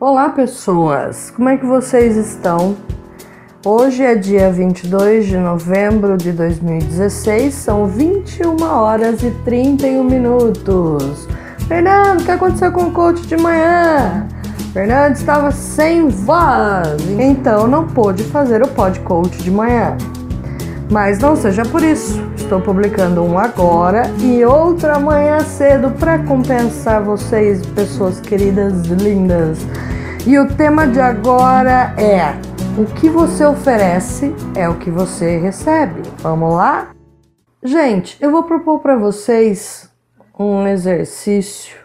Olá, pessoas! Como é que vocês estão? Hoje é dia 22 de novembro de 2016, são 21 horas e 31 minutos. Fernando, o que aconteceu com o coach de manhã? Fernando estava sem voz, então não pôde fazer o pod coach de manhã. Mas não seja por isso, estou publicando um agora e outro amanhã cedo para compensar vocês, pessoas queridas, lindas. E o tema de agora é: o que você oferece é o que você recebe. Vamos lá? Gente, eu vou propor para vocês um exercício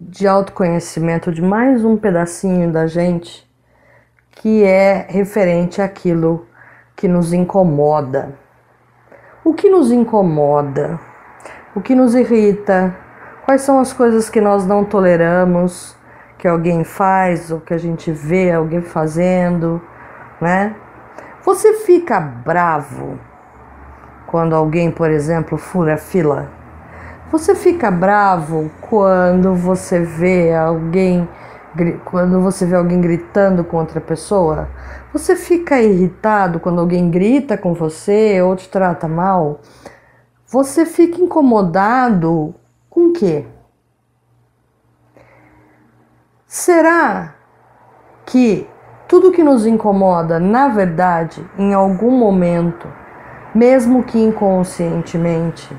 de autoconhecimento de mais um pedacinho da gente que é referente àquilo que nos incomoda. O que nos incomoda? O que nos irrita? Quais são as coisas que nós não toleramos que alguém faz ou que a gente vê alguém fazendo, né? Você fica bravo quando alguém, por exemplo, fura fila? Você fica bravo quando você vê alguém quando você vê alguém gritando com outra pessoa? Você fica irritado quando alguém grita com você ou te trata mal? Você fica incomodado com o quê? Será que tudo que nos incomoda, na verdade, em algum momento, mesmo que inconscientemente,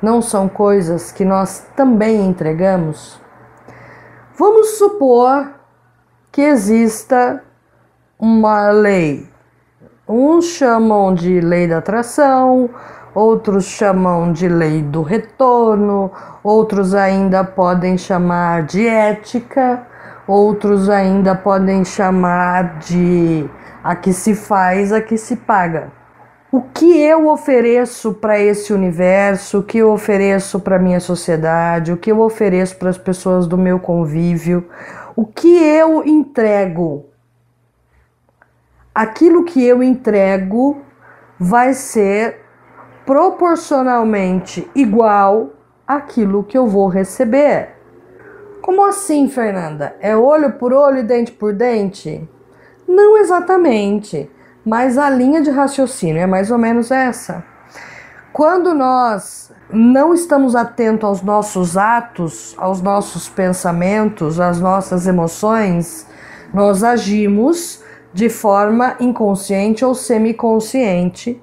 não são coisas que nós também entregamos? Vamos supor que exista uma lei. Uns chamam de lei da atração, outros chamam de lei do retorno, outros ainda podem chamar de ética, outros ainda podem chamar de a que se faz, a que se paga o que eu ofereço para esse universo, o que eu ofereço para minha sociedade, o que eu ofereço para as pessoas do meu convívio, o que eu entrego. Aquilo que eu entrego vai ser proporcionalmente igual àquilo que eu vou receber. Como assim, Fernanda? É olho por olho e dente por dente? Não exatamente mas a linha de raciocínio é mais ou menos essa. Quando nós não estamos atentos aos nossos atos, aos nossos pensamentos, às nossas emoções, nós agimos de forma inconsciente ou semiconsciente,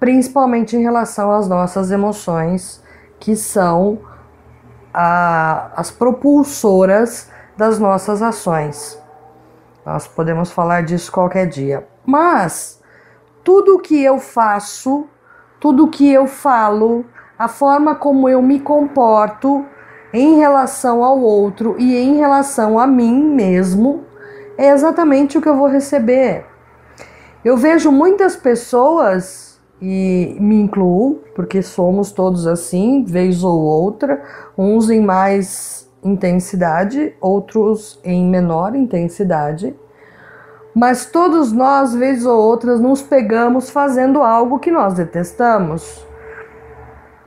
principalmente em relação às nossas emoções, que são a, as propulsoras das nossas ações. Nós podemos falar disso qualquer dia. Mas tudo que eu faço, tudo que eu falo, a forma como eu me comporto em relação ao outro e em relação a mim mesmo, é exatamente o que eu vou receber. Eu vejo muitas pessoas, e me incluo, porque somos todos assim, vez ou outra, uns em mais intensidade, outros em menor intensidade mas todos nós, vez ou outras, nos pegamos fazendo algo que nós detestamos.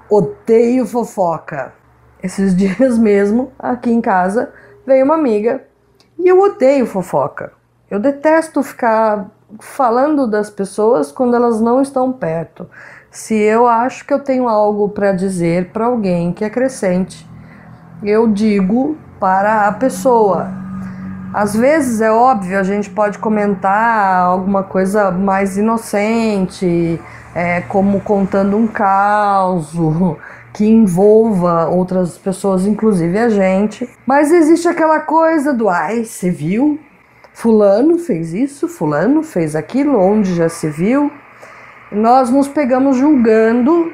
Odeio fofoca. Esses dias mesmo, aqui em casa, veio uma amiga e eu odeio fofoca. Eu detesto ficar falando das pessoas quando elas não estão perto. Se eu acho que eu tenho algo para dizer para alguém que acrescente, eu digo para a pessoa. Às vezes é óbvio, a gente pode comentar alguma coisa mais inocente, é, como contando um caos que envolva outras pessoas, inclusive a gente. Mas existe aquela coisa do ai, você viu? Fulano fez isso, Fulano fez aquilo, onde já se viu. Nós nos pegamos julgando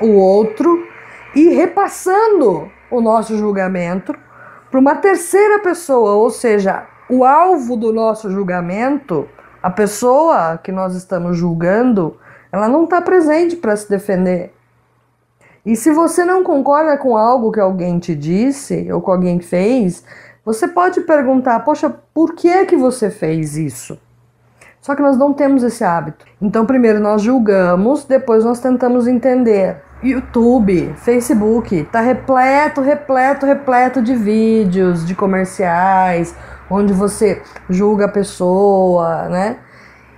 o outro e repassando o nosso julgamento para uma terceira pessoa, ou seja, o alvo do nosso julgamento, a pessoa que nós estamos julgando, ela não está presente para se defender. E se você não concorda com algo que alguém te disse ou que alguém fez, você pode perguntar: "Poxa, por que é que você fez isso?" Só que nós não temos esse hábito. Então, primeiro nós julgamos, depois nós tentamos entender. YouTube, Facebook, tá repleto, repleto, repleto de vídeos, de comerciais, onde você julga a pessoa, né?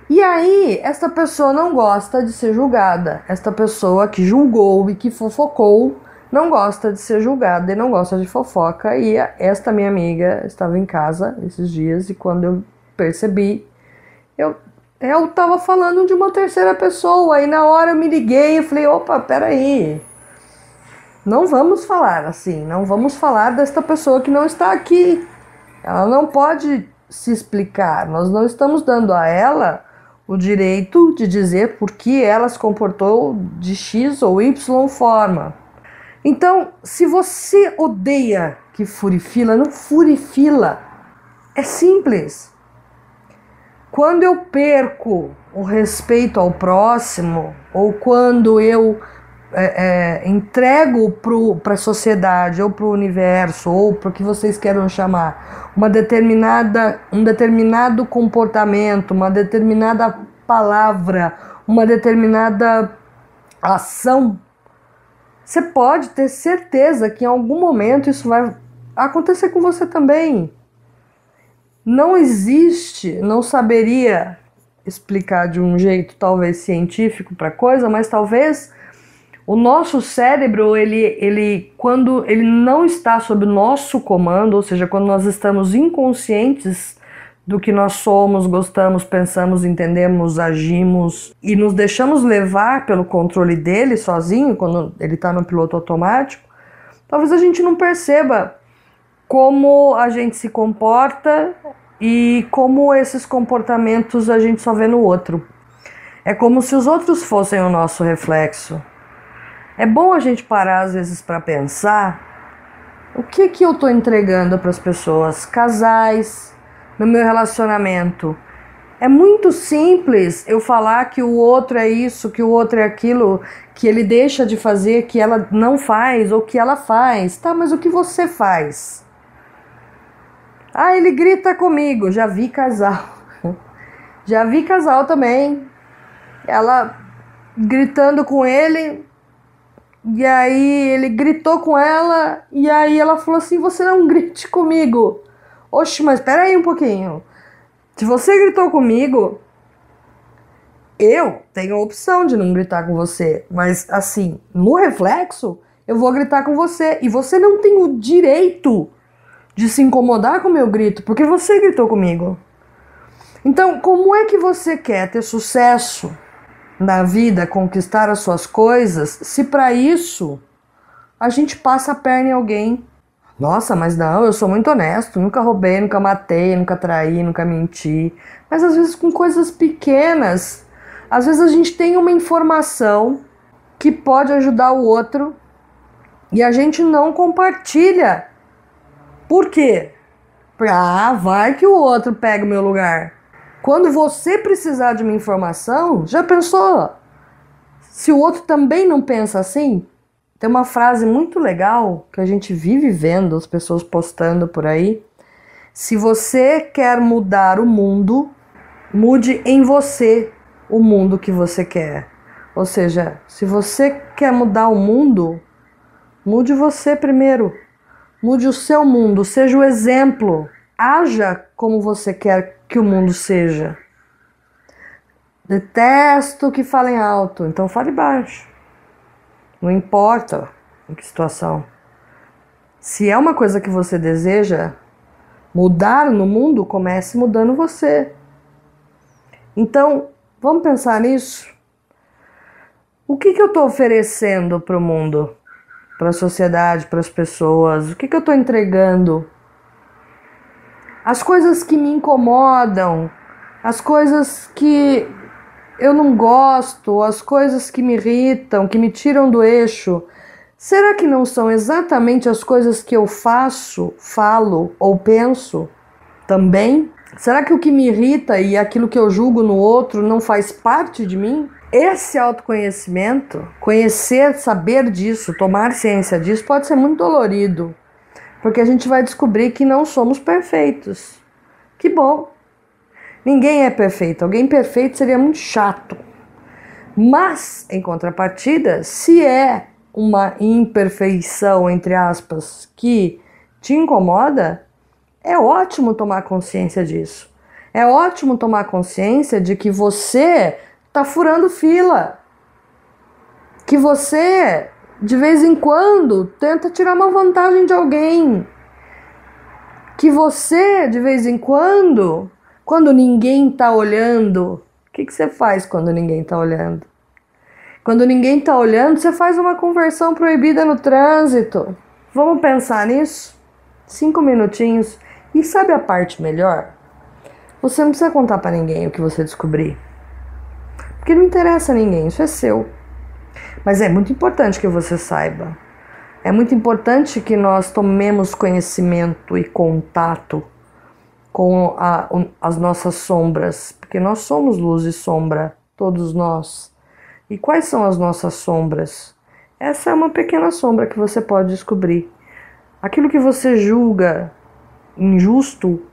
E aí, esta pessoa não gosta de ser julgada. Esta pessoa que julgou e que fofocou não gosta de ser julgada e não gosta de fofoca. E esta minha amiga estava em casa esses dias e quando eu percebi, eu eu tava falando de uma terceira pessoa e na hora eu me liguei e falei, opa, peraí. Não vamos falar assim, não vamos falar desta pessoa que não está aqui. Ela não pode se explicar. Nós não estamos dando a ela o direito de dizer por que ela se comportou de X ou Y forma. Então, se você odeia que furifila, não furifila. É simples. Quando eu perco o respeito ao próximo, ou quando eu é, é, entrego para a sociedade, ou para o universo, ou para o que vocês queiram chamar, uma determinada, um determinado comportamento, uma determinada palavra, uma determinada ação, você pode ter certeza que em algum momento isso vai acontecer com você também não existe, não saberia explicar de um jeito talvez científico para coisa, mas talvez o nosso cérebro, ele, ele quando ele não está sob nosso comando, ou seja, quando nós estamos inconscientes do que nós somos, gostamos, pensamos, entendemos, agimos e nos deixamos levar pelo controle dele sozinho, quando ele está no piloto automático, talvez a gente não perceba como a gente se comporta e como esses comportamentos a gente só vê no outro. É como se os outros fossem o nosso reflexo. É bom a gente parar às vezes para pensar o que que eu estou entregando para as pessoas, casais, no meu relacionamento. É muito simples eu falar que o outro é isso, que o outro é aquilo, que ele deixa de fazer, que ela não faz ou que ela faz. Tá, mas o que você faz? Ah, ele grita comigo. Já vi casal. Já vi casal também. Ela gritando com ele. E aí ele gritou com ela. E aí ela falou assim: Você não grite comigo. Oxe, mas espera aí um pouquinho. Se você gritou comigo, eu tenho a opção de não gritar com você. Mas assim, no reflexo, eu vou gritar com você. E você não tem o direito de se incomodar com o meu grito, porque você gritou comigo. Então, como é que você quer ter sucesso na vida, conquistar as suas coisas, se para isso a gente passa a perna em alguém? Nossa, mas não, eu sou muito honesto, nunca roubei, nunca matei, nunca traí, nunca menti. Mas às vezes com coisas pequenas, às vezes a gente tem uma informação que pode ajudar o outro e a gente não compartilha por quê? Ah, vai que o outro pega o meu lugar. Quando você precisar de uma informação, já pensou? Se o outro também não pensa assim, tem uma frase muito legal que a gente vive vendo as pessoas postando por aí. Se você quer mudar o mundo, mude em você o mundo que você quer. Ou seja, se você quer mudar o mundo, mude você primeiro. Mude o seu mundo, seja o exemplo. Haja como você quer que o mundo seja. Detesto que falem alto, então fale baixo. Não importa em que situação. Se é uma coisa que você deseja mudar no mundo, comece mudando você. Então, vamos pensar nisso? O que, que eu estou oferecendo para o mundo? Para a sociedade, para as pessoas? O que, que eu estou entregando? As coisas que me incomodam, as coisas que eu não gosto, as coisas que me irritam, que me tiram do eixo, será que não são exatamente as coisas que eu faço, falo ou penso também? Será que o que me irrita e aquilo que eu julgo no outro não faz parte de mim? Esse autoconhecimento, conhecer, saber disso, tomar ciência disso, pode ser muito dolorido, porque a gente vai descobrir que não somos perfeitos. Que bom! Ninguém é perfeito. Alguém perfeito seria muito chato. Mas, em contrapartida, se é uma imperfeição, entre aspas, que te incomoda, é ótimo tomar consciência disso. É ótimo tomar consciência de que você está furando fila. Que você, de vez em quando, tenta tirar uma vantagem de alguém. Que você, de vez em quando, quando ninguém está olhando, o que, que você faz quando ninguém está olhando? Quando ninguém está olhando, você faz uma conversão proibida no trânsito. Vamos pensar nisso? Cinco minutinhos. E sabe a parte melhor? Você não precisa contar para ninguém o que você descobrir. Porque não interessa a ninguém, isso é seu. Mas é muito importante que você saiba. É muito importante que nós tomemos conhecimento e contato com a, as nossas sombras, porque nós somos luz e sombra, todos nós. E quais são as nossas sombras? Essa é uma pequena sombra que você pode descobrir. Aquilo que você julga injusto,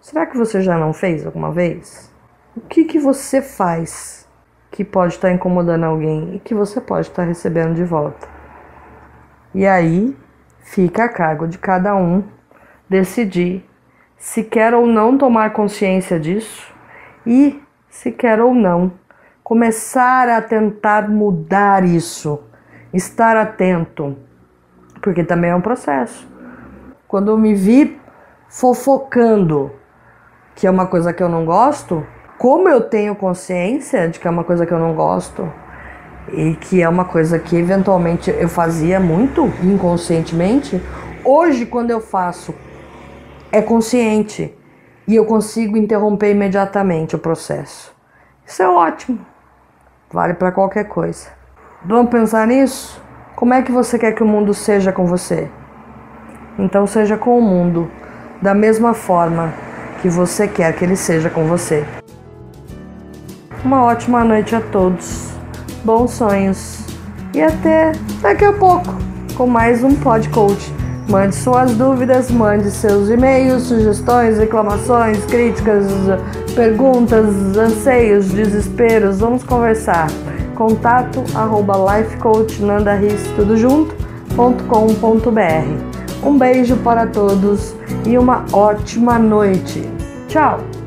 será que você já não fez alguma vez? O que, que você faz que pode estar incomodando alguém e que você pode estar recebendo de volta? E aí fica a cargo de cada um decidir se quer ou não tomar consciência disso e se quer ou não começar a tentar mudar isso, estar atento, porque também é um processo. Quando eu me vi fofocando, que é uma coisa que eu não gosto, como eu tenho consciência de que é uma coisa que eu não gosto e que é uma coisa que eventualmente eu fazia muito inconscientemente, hoje quando eu faço é consciente e eu consigo interromper imediatamente o processo. Isso é ótimo. Vale para qualquer coisa. Vamos pensar nisso? Como é que você quer que o mundo seja com você? Então seja com o mundo da mesma forma que você quer que ele seja com você. Uma ótima noite a todos, bons sonhos e até daqui a pouco com mais um Pod Coach. Mande suas dúvidas, mande seus e-mails, sugestões, reclamações, críticas, perguntas, anseios, desesperos. Vamos conversar. Contato arroba lifecoachnandaris, tudo junto, ponto com, ponto br. Um beijo para todos e uma ótima noite. Tchau!